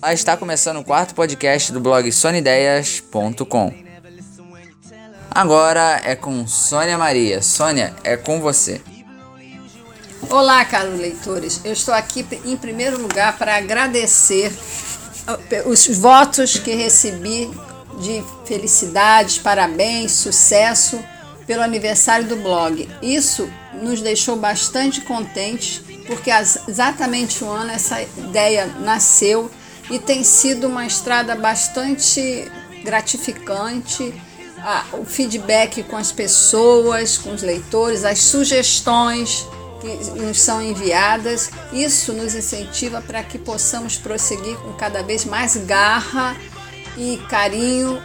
Ah, está começando o quarto podcast do blog sonideias.com. Agora é com Sônia Maria. Sônia, é com você. Olá, caros leitores. Eu estou aqui em primeiro lugar para agradecer uh, os votos que recebi de felicidades, parabéns, sucesso pelo aniversário do blog. Isso nos deixou bastante contentes, porque há exatamente um ano essa ideia nasceu e tem sido uma estrada bastante gratificante. O feedback com as pessoas, com os leitores, as sugestões que nos são enviadas, isso nos incentiva para que possamos prosseguir com cada vez mais garra e carinho,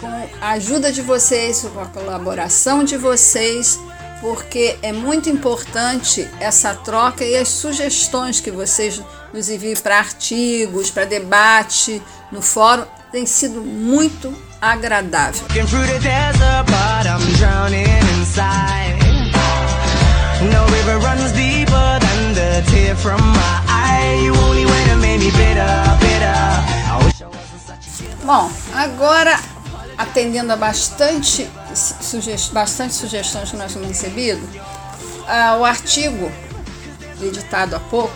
com a ajuda de vocês, com a colaboração de vocês, porque é muito importante essa troca e as sugestões que vocês nos enviam para artigos, para debate no fórum, tem sido muito agradável. Bom, agora atendendo a bastante, sugest bastante sugestões que nós temos recebido, uh, o artigo editado há pouco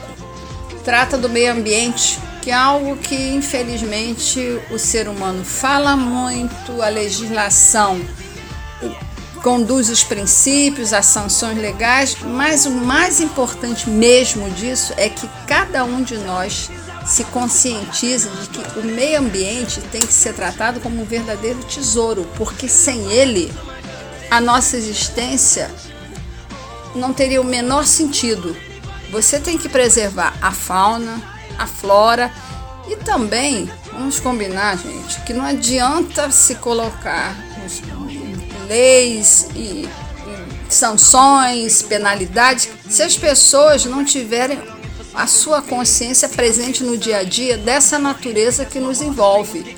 trata do meio ambiente, que é algo que infelizmente o ser humano fala muito, a legislação conduz os princípios, as sanções legais, mas o mais importante mesmo disso é que cada um de nós se conscientiza de que o meio ambiente tem que ser tratado como um verdadeiro tesouro, porque sem ele a nossa existência não teria o menor sentido. Você tem que preservar a fauna, a flora e também, vamos combinar, gente, que não adianta se colocar leis e, sanções, penalidades, se as pessoas não tiverem a sua consciência presente no dia a dia dessa natureza que nos envolve.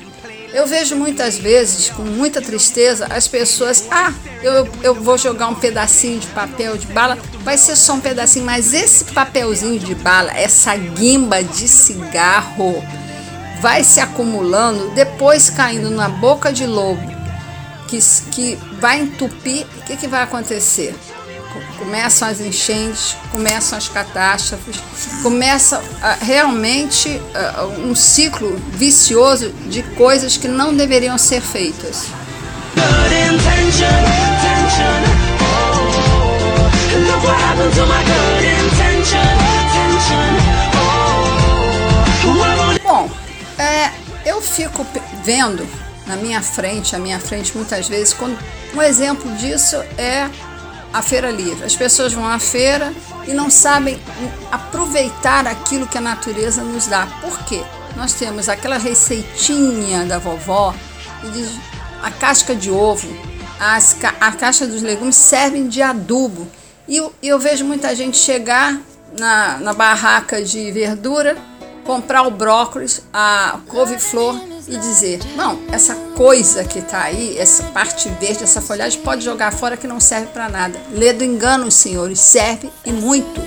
Eu vejo muitas vezes, com muita tristeza, as pessoas, ah, eu, eu vou jogar um pedacinho de papel de bala, vai ser só um pedacinho, mas esse papelzinho de bala, essa guimba de cigarro, vai se acumulando, depois caindo na boca de lobo, que, que vai entupir, o que, que vai acontecer? Começam as enchentes, começam as catástrofes, começa uh, realmente uh, um ciclo vicioso de coisas que não deveriam ser feitas. Bom, é, eu fico vendo na minha frente, à minha frente muitas vezes, quando um exemplo disso é a feira livre. As pessoas vão à feira e não sabem aproveitar aquilo que a natureza nos dá. Por quê? Nós temos aquela receitinha da vovó e diz a casca de ovo, as, a caixa dos legumes servem de adubo. E eu, eu vejo muita gente chegar na, na barraca de verdura, comprar o brócolis, a couve-flor e dizer: não, essa coisa que está aí, essa parte verde, essa folhagem, pode jogar fora que não serve para nada. Lê do engano, senhores, serve e muito.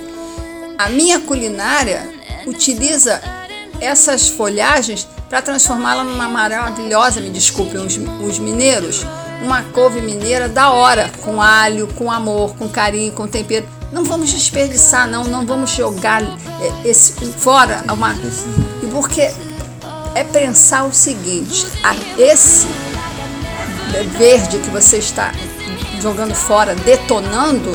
A minha culinária utiliza essas folhagens para transformá-la numa maravilhosa, me desculpem os, os mineiros, uma couve mineira da hora, com alho, com amor, com carinho, com tempero. Não vamos desperdiçar, não, não vamos jogar é, esse fora uma. Porque é pensar o seguinte: esse verde que você está jogando fora, detonando,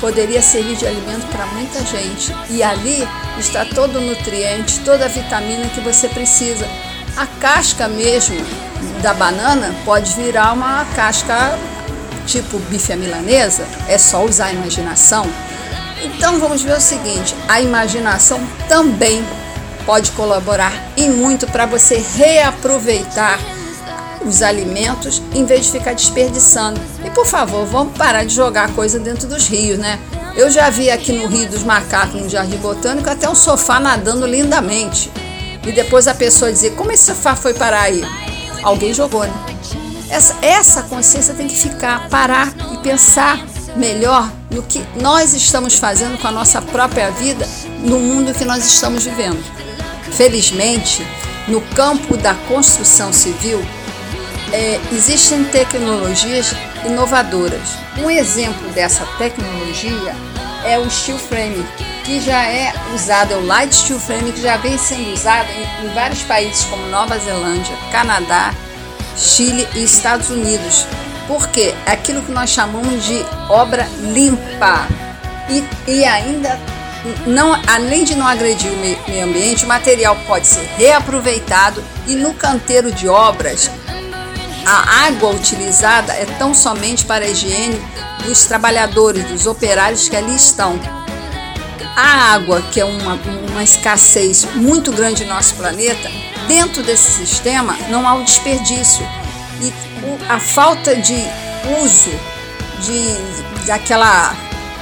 poderia servir de alimento para muita gente. E ali está todo o nutriente, toda a vitamina que você precisa. A casca mesmo da banana pode virar uma casca tipo bife milanesa, é só usar a imaginação. Então vamos ver o seguinte: a imaginação também pode colaborar e muito para você reaproveitar os alimentos em vez de ficar desperdiçando. E por favor, vamos parar de jogar coisa dentro dos rios, né? Eu já vi aqui no Rio dos Macacos, no Jardim Botânico, até um sofá nadando lindamente. E depois a pessoa dizer: Como esse sofá foi parar aí? Alguém jogou, né? Essa, essa consciência tem que ficar, parar e pensar melhor no que nós estamos fazendo com a nossa própria vida no mundo que nós estamos vivendo. Felizmente, no campo da construção civil, é, existem tecnologias inovadoras. Um exemplo dessa tecnologia é o steel frame, que já é usado, é o light steel frame, que já vem sendo usado em, em vários países como Nova Zelândia, Canadá, Chile e Estados Unidos. Porque é aquilo que nós chamamos de obra limpa. E, e ainda, não, além de não agredir o meio ambiente, o material pode ser reaproveitado e no canteiro de obras a água utilizada é tão somente para a higiene dos trabalhadores, dos operários que ali estão. A água, que é uma, uma escassez muito grande no nosso planeta, dentro desse sistema não há o desperdício. E a falta de uso de, daquela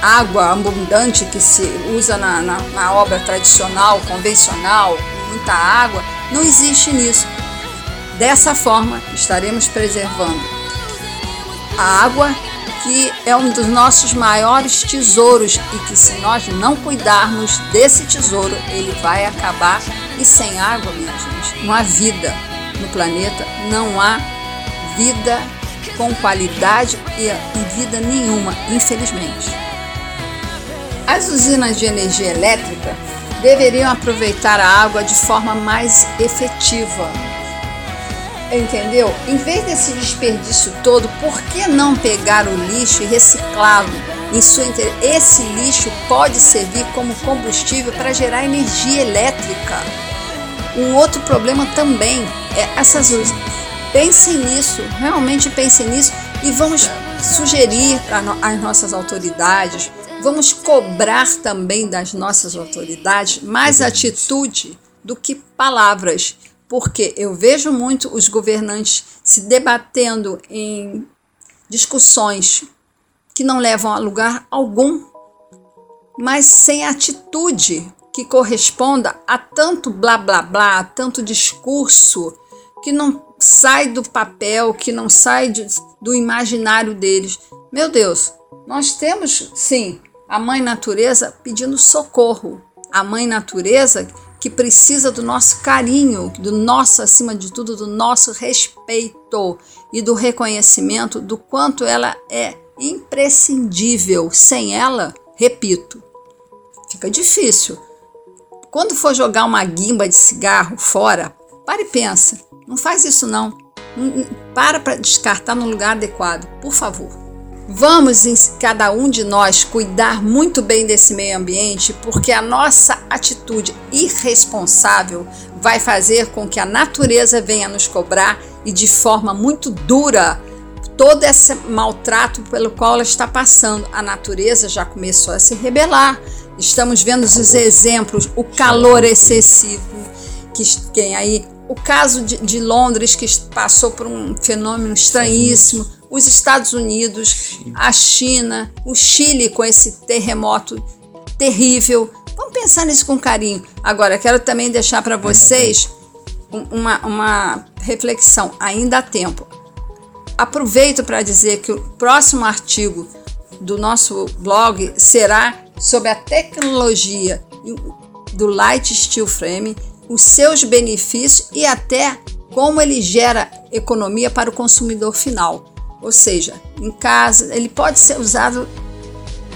água abundante que se usa na, na, na obra tradicional, convencional, muita água, não existe nisso. Dessa forma, estaremos preservando a água, que é um dos nossos maiores tesouros e que, se nós não cuidarmos desse tesouro, ele vai acabar. E sem água, minha gente, não há vida no planeta, não há vida com qualidade e vida nenhuma, infelizmente. As usinas de energia elétrica deveriam aproveitar a água de forma mais efetiva entendeu? Em vez desse desperdício todo, por que não pegar o lixo e reciclá-lo? Esse lixo pode servir como combustível para gerar energia elétrica. Um outro problema também é essas luzes. Pensem nisso, realmente pensem nisso e vamos sugerir às nossas autoridades, vamos cobrar também das nossas autoridades mais atitude do que palavras porque eu vejo muito os governantes se debatendo em discussões que não levam a lugar algum, mas sem atitude que corresponda a tanto blá blá blá, a tanto discurso que não sai do papel, que não sai de, do imaginário deles. Meu Deus, nós temos sim a mãe natureza pedindo socorro, a mãe natureza que precisa do nosso carinho, do nosso, acima de tudo, do nosso respeito e do reconhecimento do quanto ela é imprescindível. Sem ela, repito, fica difícil. Quando for jogar uma guimba de cigarro fora, para e pensa. Não faz isso não. Para para descartar no lugar adequado, por favor. Vamos, cada um de nós, cuidar muito bem desse meio ambiente, porque a nossa atitude irresponsável vai fazer com que a natureza venha nos cobrar e de forma muito dura todo esse maltrato pelo qual ela está passando. A natureza já começou a se rebelar. Estamos vendo os exemplos, o calor excessivo que tem aí, o caso de, de Londres que passou por um fenômeno estranhíssimo os Estados Unidos, a China, o Chile com esse terremoto terrível. Vamos pensar nisso com carinho. Agora, quero também deixar para vocês uma, uma reflexão, ainda há tempo. Aproveito para dizer que o próximo artigo do nosso blog será sobre a tecnologia do Light Steel Frame, os seus benefícios e até como ele gera economia para o consumidor final. Ou seja, em casa, ele pode ser usado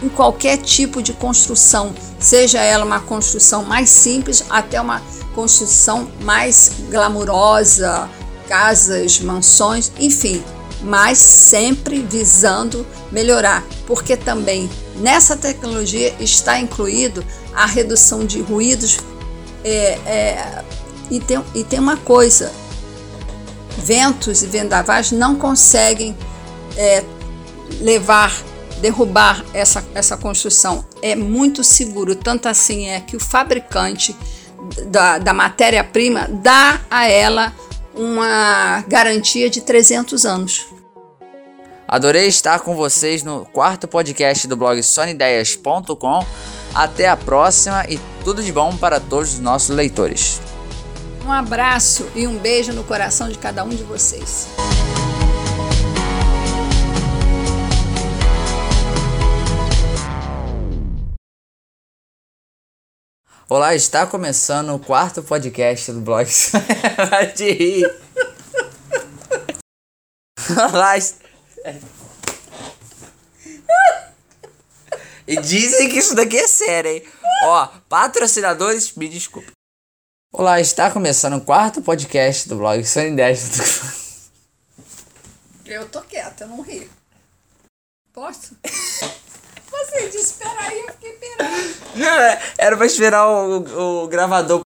em qualquer tipo de construção, seja ela uma construção mais simples até uma construção mais glamurosa, casas, mansões, enfim, mas sempre visando melhorar, porque também nessa tecnologia está incluído a redução de ruídos é, é, e, tem, e tem uma coisa, ventos e vendavais não conseguem é, levar, derrubar essa, essa construção. É muito seguro, tanto assim é que o fabricante da, da matéria-prima dá a ela uma garantia de 300 anos. Adorei estar com vocês no quarto podcast do blog sonideias.com. Até a próxima e tudo de bom para todos os nossos leitores. Um abraço e um beijo no coração de cada um de vocês. Olá, está começando o quarto podcast do blog. Te rir. Olá. est- E dizem que isso daqui é sério, hein? Ó, patrocinadores, me desculpa. Olá, está começando o quarto podcast do blog Sony 10. Eu tô quieta, eu não ri. Posso? Você disse, peraí, eu fiquei peraí. Não, é- era pra esperar o, o gravador